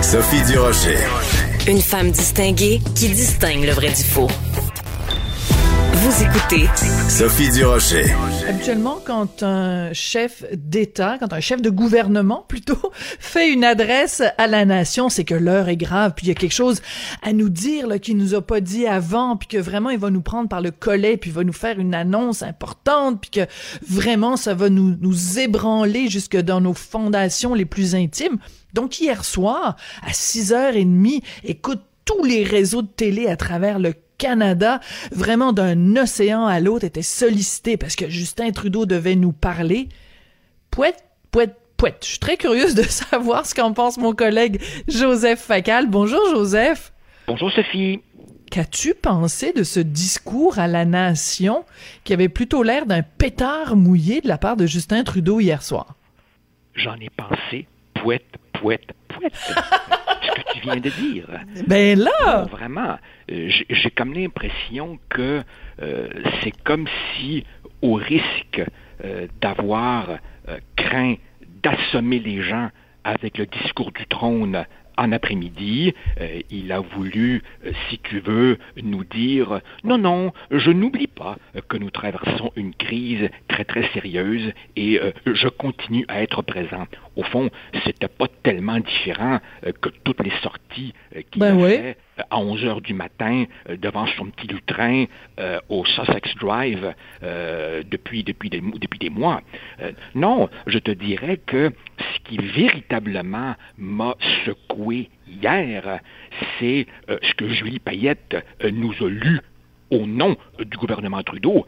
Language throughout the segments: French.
Sophie Durocher. Une femme distinguée qui distingue le vrai du faux. Vous écoutez Sophie Durocher. Habituellement, quand un chef d'État, quand un chef de gouvernement plutôt, fait une adresse à la nation, c'est que l'heure est grave, puis il y a quelque chose à nous dire là, qu'il nous a pas dit avant, puis que vraiment il va nous prendre par le collet, puis il va nous faire une annonce importante, puis que vraiment ça va nous, nous ébranler jusque dans nos fondations les plus intimes. Donc hier soir, à 6h30, écoute tous les réseaux de télé à travers le Canada, vraiment d'un océan à l'autre, étaient sollicités parce que Justin Trudeau devait nous parler. Pouette, pouette, pouette. Je suis très curieuse de savoir ce qu'en pense mon collègue Joseph Facal. Bonjour Joseph. Bonjour Sophie. Qu'as-tu pensé de ce discours à la nation qui avait plutôt l'air d'un pétard mouillé de la part de Justin Trudeau hier soir? J'en ai pensé, pouette, pouette, pouette. ce que tu viens de dire. Ben là! Non, vraiment, euh, j'ai comme l'impression que euh, c'est comme si, au risque euh, d'avoir euh, craint d'assommer les gens avec le discours du trône en après-midi, euh, il a voulu, euh, si tu veux, nous dire non, non, je n'oublie pas que nous traversons une crise très très sérieuse et euh, je continue à être présent. Au fond, c'était pas tellement différent euh, que toutes les sorties euh, qu'il Ben oui. fait euh, à 11 heures du matin devant son petit lutrin au Sussex Drive depuis, depuis, des, depuis des mois. Non, je te dirais que ce qui véritablement m'a secoué hier, c'est ce que Julie Payette nous a lu au nom du gouvernement Trudeau.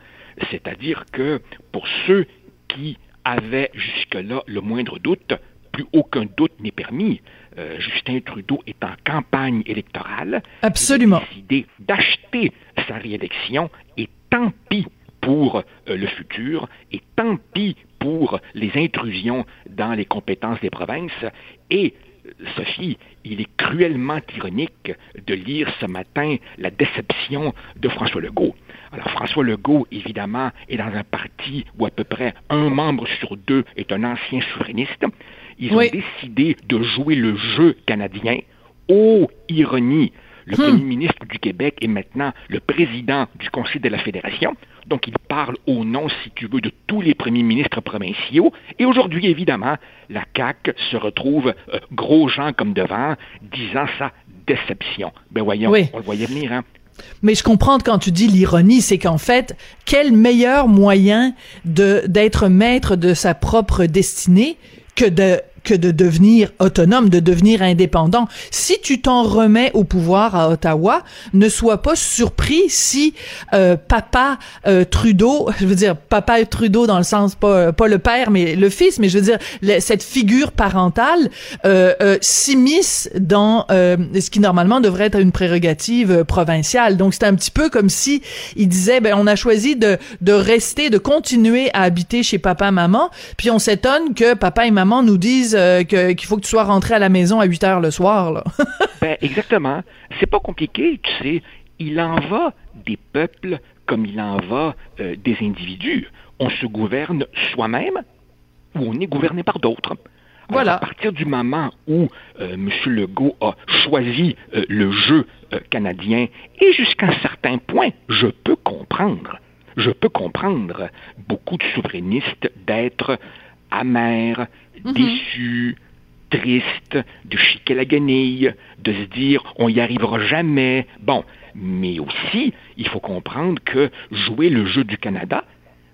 C'est-à-dire que pour ceux qui avaient jusque-là le moindre doute, plus aucun doute n'est permis. Euh, Justin Trudeau est en campagne électorale. Absolument. Il a décidé d'acheter sa réélection et tant pis pour euh, le futur et tant pis pour les intrusions dans les compétences des provinces. Et, Sophie, il est cruellement ironique de lire ce matin la déception de François Legault. Alors François Legault, évidemment, est dans un parti où à peu près un membre sur deux est un ancien souverainiste. Ils Oui. ont décidé de jouer le jeu canadien. Oh, ironie! Le premier ministre du Québec est maintenant le président du Conseil de la Fédération. Donc, il parle au nom, si tu veux, de tous les premiers ministres provinciaux. Et aujourd'hui, évidemment, la CAQ se retrouve euh, gros gens comme devant, disant sa déception. Ben voyons, Oui. on le voyait venir, hein? Mais je comprends quand tu dis l'ironie, c'est qu'en fait, quel meilleur moyen de d'être maître de sa propre destinée que de que de devenir autonome, de devenir indépendant. Si tu t'en remets au pouvoir à Ottawa, ne sois pas surpris si euh, papa euh, Trudeau, je veux dire papa Trudeau dans le sens pas pas le père mais le fils, mais je veux dire cette figure parentale euh, euh, s'immisce dans euh, ce qui normalement devrait être une prérogative euh, provinciale. Donc c'est un petit peu comme si il disait ben on a choisi de de rester, de continuer à habiter chez papa maman, puis on s'étonne que papa et maman nous disent euh, qu'il faut que tu sois rentré à la maison à 8 heures le soir là. Ben, exactement. C'est pas compliqué, tu sais. Il en va des peuples comme il en va euh, des individus. On se gouverne soi-même ou on est gouverné par d'autres. Voilà. À partir du moment où euh, M. Legault a choisi euh, le jeu euh, canadien, et jusqu'à un certain point, je peux comprendre, je peux comprendre beaucoup de souverainistes d'être amers, déçus, tristes, de chiquer la guenille, de se dire on y arrivera jamais. Bon, mais aussi, il faut comprendre que jouer le jeu du Canada,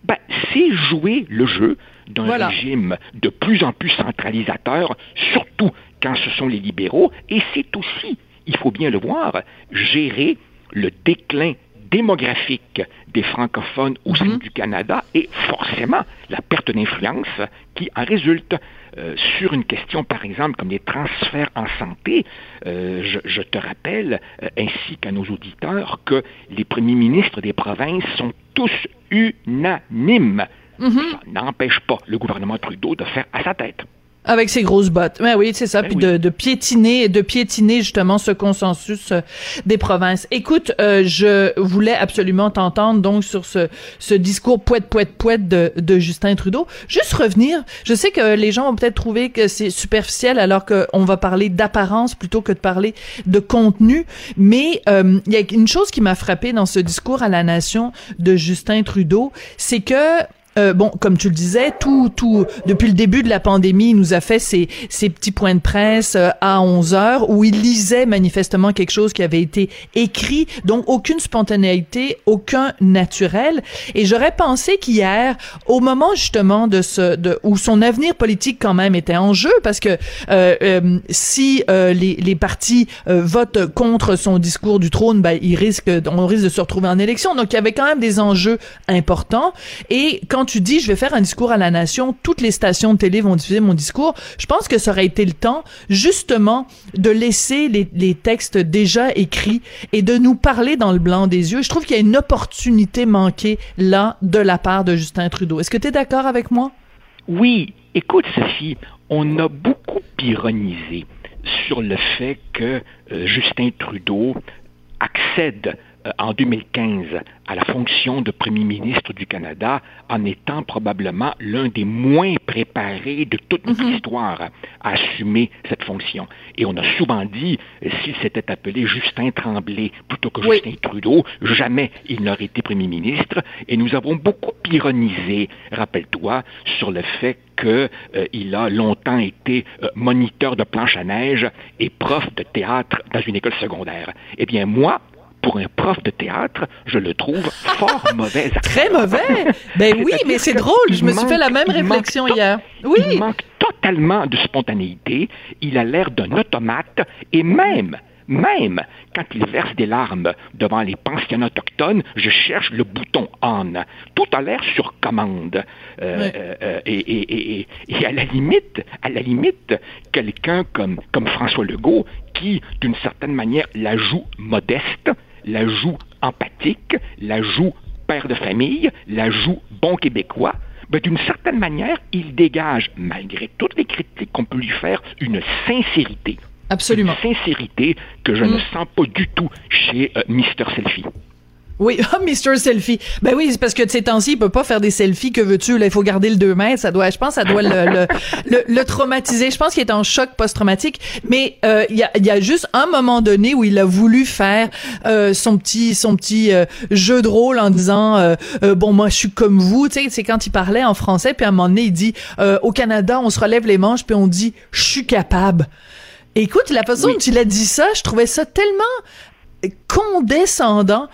ben, c'est jouer le jeu d'un Voilà. régime de plus en plus centralisateur, surtout quand ce sont les libéraux, et c'est aussi, il faut bien le voir, gérer le déclin démographique des francophones au sein mhm. du Canada et forcément la perte d'influence qui en résulte. Euh, sur une question, par exemple, comme les transferts en santé, euh, je, te rappelle, euh, ainsi qu'à nos auditeurs, que les premiers ministres des provinces sont tous unanimes. Mhm. Ça n'empêche pas le gouvernement Trudeau de faire à sa tête. Avec ses grosses bottes. Mais oui, c'est ça. Ben puis de, de, piétiner, de piétiner justement ce consensus euh, des provinces. Écoute, euh, je voulais absolument t'entendre donc sur ce, ce discours poète poète poète de, de Justin Trudeau. Juste revenir. Je sais que les gens ont peut-être trouvé que c'est superficiel alors qu'on va parler d'apparence plutôt que de parler de contenu. Mais euh, il y a une chose qui m'a frappé dans ce discours à la nation de Justin Trudeau, c'est que euh, bon, comme tu le disais, tout, tout, depuis le début de la pandémie, il nous a fait ces, ces petits points de presse euh, à 11 heures où il lisait manifestement quelque chose qui avait été écrit, donc aucune spontanéité, aucun naturel. Et j'aurais pensé qu'hier, au moment justement de ce, de, où son avenir politique quand même était en jeu, parce que euh, si les, les partis votent contre son discours du trône, ben, il risque, on risque de se retrouver en élection. Donc il y avait quand même des enjeux importants. Et quand quand tu dis je vais faire un discours à la nation, toutes les stations de télé vont diffuser mon discours, je pense que ça aurait été le temps justement de laisser les, textes déjà écrits et de nous parler dans le blanc des yeux. Je trouve qu'il y a une opportunité manquée là de la part de Justin Trudeau. Est-ce que tu es d'accord avec moi? Oui. Écoute, Sophie, on a beaucoup ironisé sur le fait que euh, Justin Trudeau accède en 2015 à la fonction de Premier ministre du Canada en étant probablement l'un des moins préparés de toute notre mhm. histoire à assumer cette fonction. Et on a souvent dit, euh, s'il s'était appelé Justin Tremblay plutôt que Justin Trudeau, jamais il n'aurait été Premier ministre. Et nous avons beaucoup ironisé, rappelle-toi, sur le fait qu'il a longtemps été euh, moniteur de planche à neige et prof de théâtre dans une école secondaire. Eh bien, moi, pour un prof de théâtre, je le trouve fort mauvais. Très mauvais? Ben oui, mais c'est drôle. Je me suis fait la même réflexion hier. Oui. Il manque totalement de spontanéité. Il a l'air d'un automate et même même quand il verse des larmes devant les pensionnats autochtones, je cherche le bouton on. Tout a l'air sur commande. Euh, euh, et, à la limite, à la limite, quelqu'un comme, comme François Legault, qui, d'une certaine manière, la joue modeste, la joue empathique, la joue père de famille, la joue bon québécois, ben, d'une certaine manière, il dégage, malgré toutes les critiques qu'on peut lui faire, une sincérité. Absolument. Une sincérité que je ne mm. sens pas du tout chez euh, Mr. Selfie. Oui, oh, Mr. Selfie. Ben oui, c'est parce que de ces temps-ci, il peut pas faire des selfies. Que veux-tu? Là, il faut garder le 2 mètres. Ça doit, je pense, ça doit le, le, le, traumatiser. Je pense qu'il est en choc post-traumatique. Mais euh, il y, a, y a juste un moment donné où il a voulu faire euh, son petit son petit euh, jeu de rôle en disant bon moi je suis comme vous. Tu sais, c'est quand il parlait en français. Puis à un moment donné, il dit au Canada, on se relève les manches puis on dit je suis capable. Écoute, la façon dont il a dit ça, je trouvais ça tellement condescendant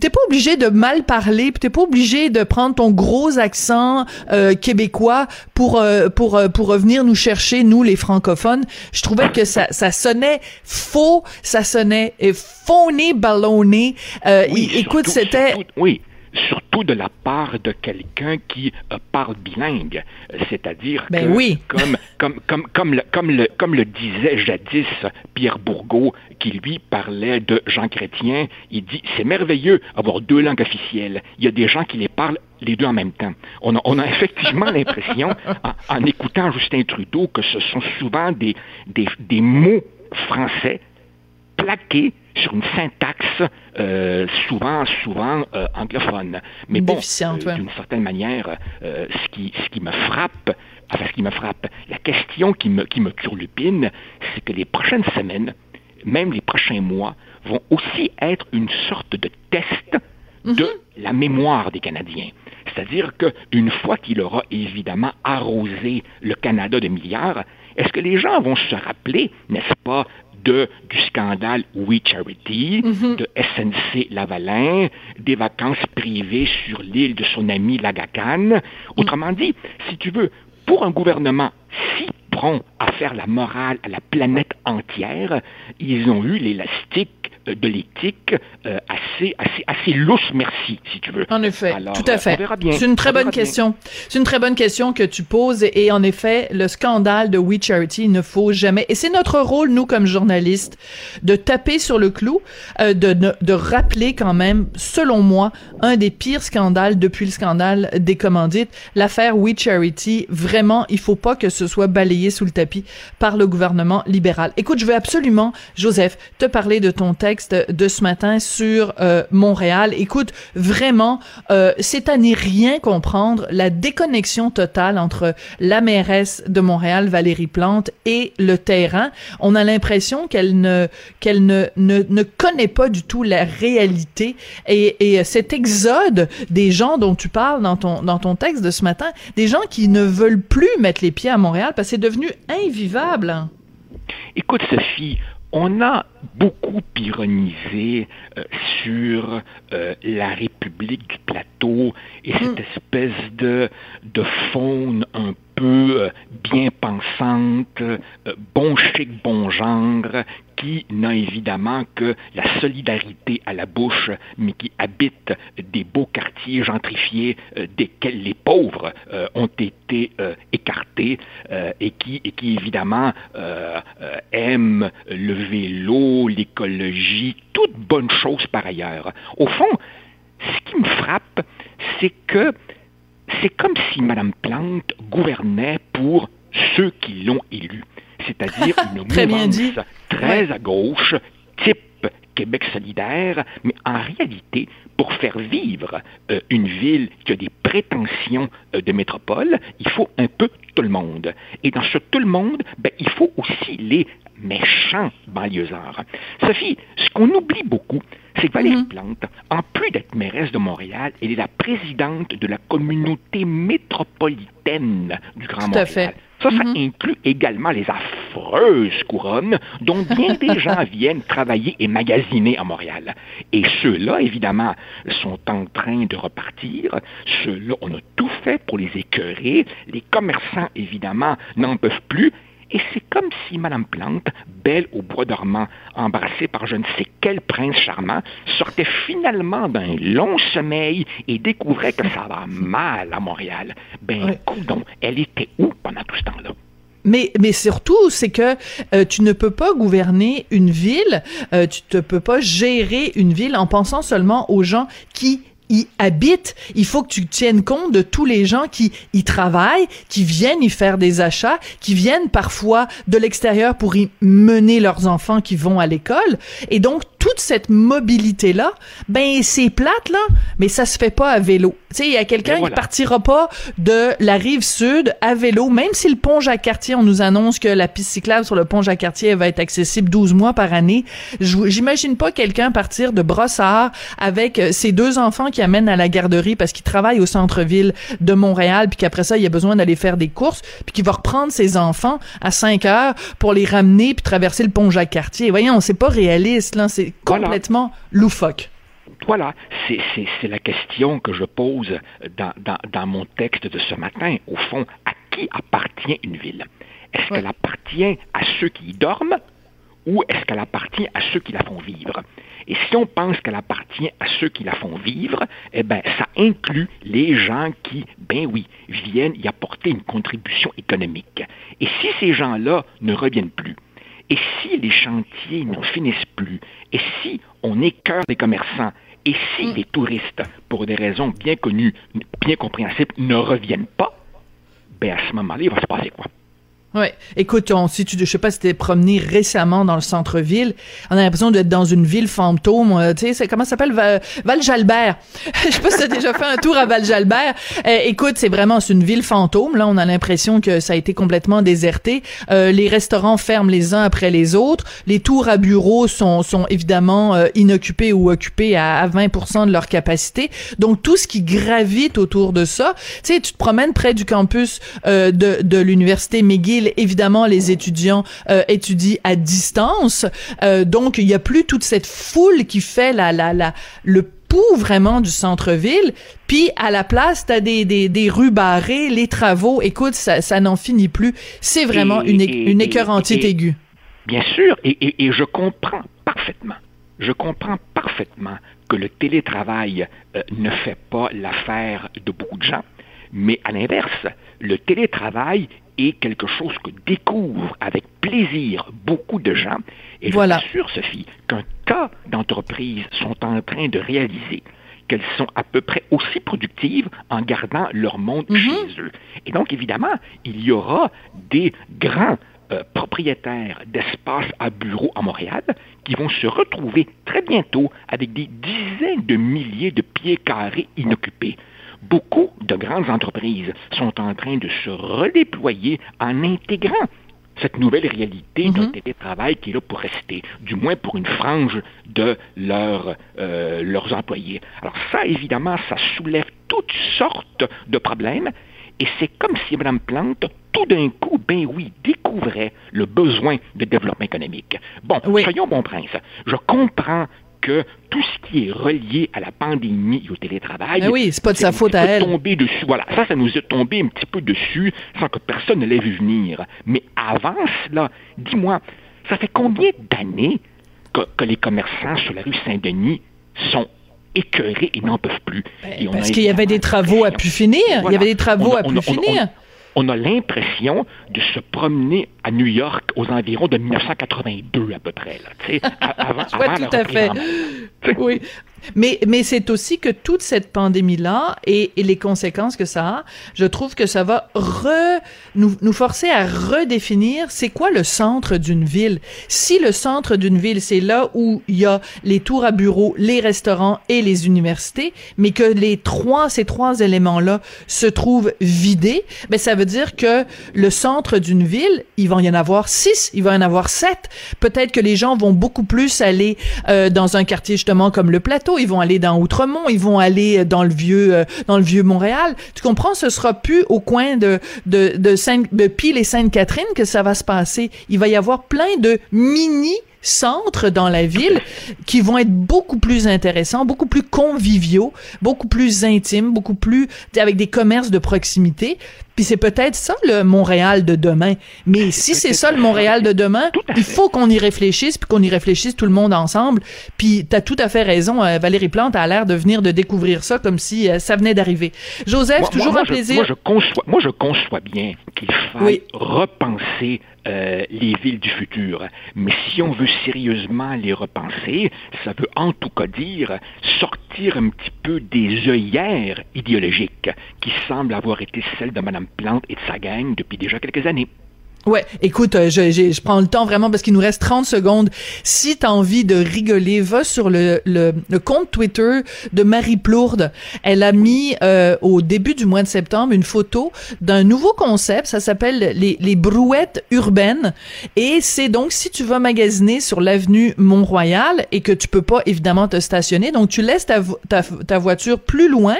t'es pas obligé de mal parler, t'es pas obligé de prendre ton gros accent euh, québécois pour euh, pour euh, pour revenir nous chercher nous les francophones. Je trouvais que ça ça sonnait faux, ça sonnait phony ballonné. écoute, c'était oui surtout de la part de quelqu'un qui euh, parle bilingue, c'est-à-dire ben oui. comme, comme, comme, comme, le, comme, le, comme le disait jadis Pierre Bourgault, qui lui parlait de Jean Chrétien, il dit c'est merveilleux avoir deux langues officielles. Il y a des gens qui les parlent les deux en même temps. On a, on a effectivement l'impression, en, en, écoutant Justin Trudeau, que ce sont souvent des, des, des mots français plaqués sur une syntaxe euh, souvent, souvent euh, anglophone. Mais bon, euh, d'une certaine manière, ce, qui, ce qui me frappe, enfin ce qui me frappe, la question qui me, qui me turlupine, c'est que les prochaines semaines, même les prochains mois, vont aussi être une sorte de test de mhm. la mémoire des Canadiens. C'est-à-dire qu'une fois qu'il aura évidemment arrosé le Canada de milliards, est-ce que les gens vont se rappeler, n'est-ce pas, de, du scandale We Charity, mhm. de SNC Lavalin, des vacances privées sur l'île de son ami Lagacan. Autrement dit, si tu veux, pour un gouvernement si prompt à faire la morale à la planète entière, ils ont eu l'élastique de l'éthique assez, assez, assez lousse, merci, si tu veux. En effet, tout à fait. C'est une très bonne question. C'est une très bonne question que tu poses et en effet, le scandale de We Charity ne faut jamais. Et c'est notre rôle, nous, comme journalistes, de taper sur le clou, de, de rappeler quand même, selon moi, un des pires scandales depuis le scandale des commandites, l'affaire We Charity. Vraiment, il faut pas que ce soit balayé sous le tapis par le gouvernement libéral. Écoute, je veux absolument, Joseph, te parler de ton texte de ce matin sur euh, Montréal. Écoute, vraiment, euh, c'est à n'y rien comprendre la déconnexion totale entre la mairesse de Montréal, Valérie Plante, et le terrain. On a l'impression qu'elle ne qu'elle ne, ne, ne connaît pas du tout la réalité et, et cet exode des gens dont tu parles dans ton dans ton texte de ce matin, des gens qui ne veulent plus mettre les pieds à Montréal parce que c'est devenu invivable. Écoute, Sophie, on a beaucoup ironisé euh, sur euh, la République du plateau et cette mm. espèce de, de faune un peu euh, bien pensante, bon chic, bon genre, qui n'a évidemment que la solidarité à la bouche, mais qui habite des beaux quartiers gentrifiés euh, desquels les pauvres euh, ont été euh, écartés et, qui, et qui évidemment aiment le vélo, l'écologie, toutes bonnes choses par ailleurs. Au fond, ce qui me frappe, c'est que c'est comme si Mme Plante gouvernait pour ceux qui l'ont élue c'est-à-dire une très mouvance très à gauche, type Québec solidaire, mais en réalité, pour faire vivre euh, une ville qui a des prétentions euh, de métropole, il faut un peu tout le monde. Et dans ce tout le monde, ben, il faut aussi les méchants banlieusards. Sophie, ce qu'on oublie beaucoup, c'est que Valérie mm-hmm. Plante, en plus d'être mairesse de Montréal, elle est la présidente de la communauté métropolitaine du Grand Montréal. Fait. Ça, ça mm-hmm. inclut également les affreuses couronnes dont bien des gens viennent travailler et magasiner à Montréal. Et ceux-là, évidemment, sont en train de repartir. Ceux-là, on a tout fait pour les écœurer. Les commerçants, évidemment, n'en peuvent plus. Et c'est comme si Mme Plante, belle au bois dormant, embrassée par je ne sais quel prince charmant, sortait finalement d'un long sommeil et découvrait que ça va mal à Montréal. Ben, donc, elle était où pendant tout ce temps-là? Mais, mais surtout, c'est que euh, tu ne peux pas gouverner une ville, euh, tu ne peux pas gérer une ville en pensant seulement aux gens qui y habitent. Il faut que tu tiennes compte de tous les gens qui y travaillent, qui viennent y faire des achats, qui viennent parfois de l'extérieur pour y mener leurs enfants qui vont à l'école. Et donc, toute cette mobilité-là, ben, c'est plate, là, mais ça se fait pas à vélo. Tu sais, il y a quelqu'un qui partira pas de la rive sud à vélo, même si le pont Jacques-Cartier, on nous annonce que la piste cyclable sur le pont Jacques-Cartier va être accessible 12 mois par année. J'imagine pas quelqu'un partir de Brossard avec euh, ses deux enfants qui amènent à la garderie parce qu'il travaille au centre-ville de Montréal, puis qu'après ça, il a besoin d'aller faire des courses, puis qu'il va reprendre ses enfants à 5 heures pour les ramener puis traverser le pont Jacques-Cartier. Voyons, c'est pas réaliste, là. C'est complètement loufoque. Voilà, c'est la question que je pose dans, dans, mon texte de ce matin. Au fond, à qui appartient une ville? Est-ce qu'elle appartient à ceux qui y dorment ou est-ce qu'elle appartient à ceux qui la font vivre? Et si on pense qu'elle appartient à ceux qui la font vivre, eh bien, ça inclut les gens qui, ben oui, viennent y apporter une contribution économique. Et si ces gens-là ne reviennent plus, et si les chantiers n'en finissent plus, et si on écœure des commerçants, et si mm. les touristes, pour des raisons bien connues, bien compréhensibles, ne reviennent pas, ben à ce moment-là, il va se passer quoi? Ouais. Écoute, on, si tu, je sais pas si t'es promené récemment dans le centre-ville, on a l'impression d'être dans une ville fantôme. Euh, tu sais, comment ça s'appelle? Val-Jalbert. je sais pas si t'as déjà fait un tour à Val-Jalbert. Euh, écoute, c'est vraiment c'est une ville fantôme. Là, on a l'impression que ça a été complètement déserté. Euh, les restaurants ferment les uns après les autres. Les tours à bureaux sont, sont évidemment inoccupés ou occupés à, à 20% de leur capacité. Donc tout ce qui gravite autour de ça, tu sais, tu te promènes près du campus de, de l'université McGill évidemment, les étudiants euh, étudient à distance. Euh, donc, il y a plus toute cette foule qui fait la, la, la, le pouls vraiment du centre-ville. Puis, à la place, t'as des, des, des rues barrées, les travaux. Écoute, ça, ça n'en finit plus. C'est vraiment une, une écœurantite aiguë. Bien sûr, et, et, et je comprends parfaitement je comprends parfaitement que le télétravail euh, ne fait pas l'affaire de beaucoup de gens, mais à l'inverse, le télétravail est quelque chose que découvrent avec plaisir beaucoup de gens. Et je suis sûr, Sophie, qu'un tas d'entreprises sont en train de réaliser qu'elles sont à peu près aussi productives en gardant leur monde mhm. chez eux. Et donc, évidemment, il y aura des grands euh, propriétaires d'espaces à bureaux à Montréal qui vont se retrouver très bientôt avec des dizaines de milliers de pieds carrés inoccupés. Beaucoup de grandes entreprises sont en train de se redéployer en intégrant cette nouvelle réalité d'un mhm. télétravail qui est là pour rester, du moins pour une frange de euh, leurs employés. Alors ça, évidemment, ça soulève toutes sortes de problèmes, et c'est comme si Mme Plante, tout d'un coup, ben oui, découvrait le besoin de développement économique. Bon, soyons bon prince. Je comprends que tout ce qui est relié à la pandémie et au télétravail. Mais oui, c'est pas de sa faute à elle. Tombé dessus. Voilà, ça, ça nous est tombé un petit peu dessus sans que personne ne l'ait vu venir. Mais avant cela, dis-moi, ça fait combien d'années que, les commerçants sur la rue Saint-Denis sont écœurés et n'en peuvent plus? Ben, parce qu'il y avait des travaux à pu finir. Il y avait des travaux à pu finir on a l'impression de se promener à New York aux environs de 1982 à peu près. Là, avant, avant tout à fait. Oui. Mais, mais c'est aussi que toute cette pandémie-là et, les conséquences que ça a, je trouve que ça va re, nous, nous forcer à redéfinir c'est quoi le centre d'une ville. Si le centre d'une ville, c'est là où il y a les tours à bureaux, les restaurants et les universités, mais que les trois, ces trois éléments-là se trouvent vidés, ben ça veut dire que le centre d'une ville, il va y en avoir six, il va y en avoir sept. Peut-être que les gens vont beaucoup plus aller euh, dans un quartier justement comme le Plateau, ils vont aller dans Outremont, ils vont aller dans le vieux euh, dans le vieux Montréal. Tu comprends, ce sera plus au coin de de de, Saint, de Pile et Sainte-Catherine que ça va se passer. Il va y avoir plein de mini centres dans la ville qui vont être beaucoup plus intéressants, beaucoup plus conviviaux, beaucoup plus intimes, beaucoup plus avec des commerces de proximité. Puis c'est peut-être ça le Montréal de demain. Mais si c'est ça le Montréal de demain, il faut qu'on y réfléchisse, puis qu'on y réfléchisse tout le monde ensemble. Puis t'as tout à fait raison. Euh, Valérie Plante a l'air de venir de découvrir ça comme si euh, ça venait d'arriver. Joseph, toujours un plaisir. moi, je conçois, moi, je conçois bien qu'il faille repenser euh, les villes du futur. Mais si on veut sérieusement les repenser, ça veut en tout cas dire sortir un petit peu des œillères idéologiques qui semblent avoir été celles de Mme Plante et de sa gang depuis déjà quelques années. Ouais, écoute, euh, je, je, prends le temps vraiment parce qu'il nous reste 30 secondes. Si t'as envie de rigoler, va sur le, le, le, compte Twitter de Marie Plourde. Elle a mis euh, au début du mois de septembre une photo d'un nouveau concept. Ça s'appelle les, les brouettes urbaines. Et c'est donc si tu vas magasiner sur l'avenue Mont-Royal et que tu peux pas évidemment te stationner, donc tu laisses ta, ta, ta voiture plus loin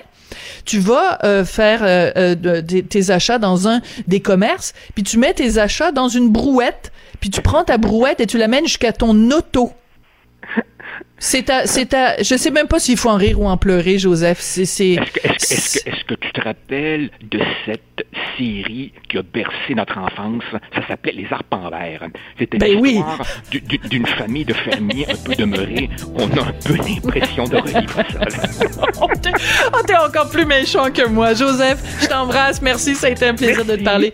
tu vas euh, faire euh, euh, tes achats dans un des commerces, puis tu mets tes achats dans une brouette, puis tu prends ta brouette et tu l'amènes jusqu'à ton auto. C'est à, c'est à, je sais même pas s'il faut en rire ou en pleurer, Joseph. C'est, c'est. Est-ce que, est-ce que, tu te rappelles de cette série qui a bercé notre enfance? Ça s'appelait Les Arpents Verts. C'était ben l'histoire d'une famille de fermiers un peu demeurés. On a un peu l'impression de revivre ça. oh, t'es encore plus méchant que moi, Joseph. Je t'embrasse. Merci, ça a été un plaisir de te parler.